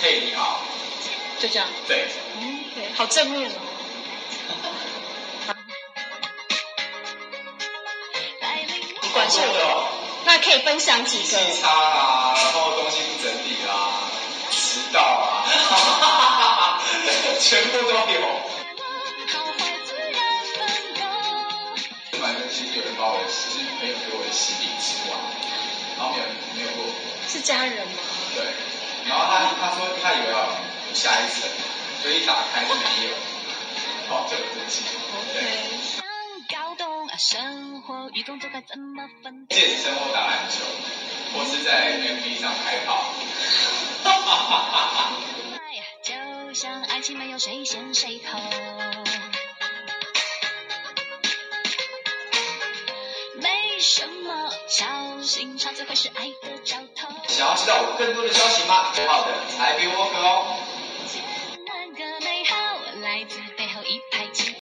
嘿，你好，就这样。对，嗯，对，好正面哦。你关系好多的哦，那可以分享几个？气差啊，然后东西不整理啊，迟到啊，全部都有。反正其实有人把我的，就是朋友给我的喜饼吃完，然后没有没有过，是家人吗？对，然后他他说他以为要有下一层，所以一打开是没有，然后就很生气。对生活与工作该怎么分健身或打篮球，或是在 MV 上开炮。开，就像爱情没有谁先谁后。什么，小心肠最会是爱的兆头。想要知道我更多的消息吗？好的，来给我可哦。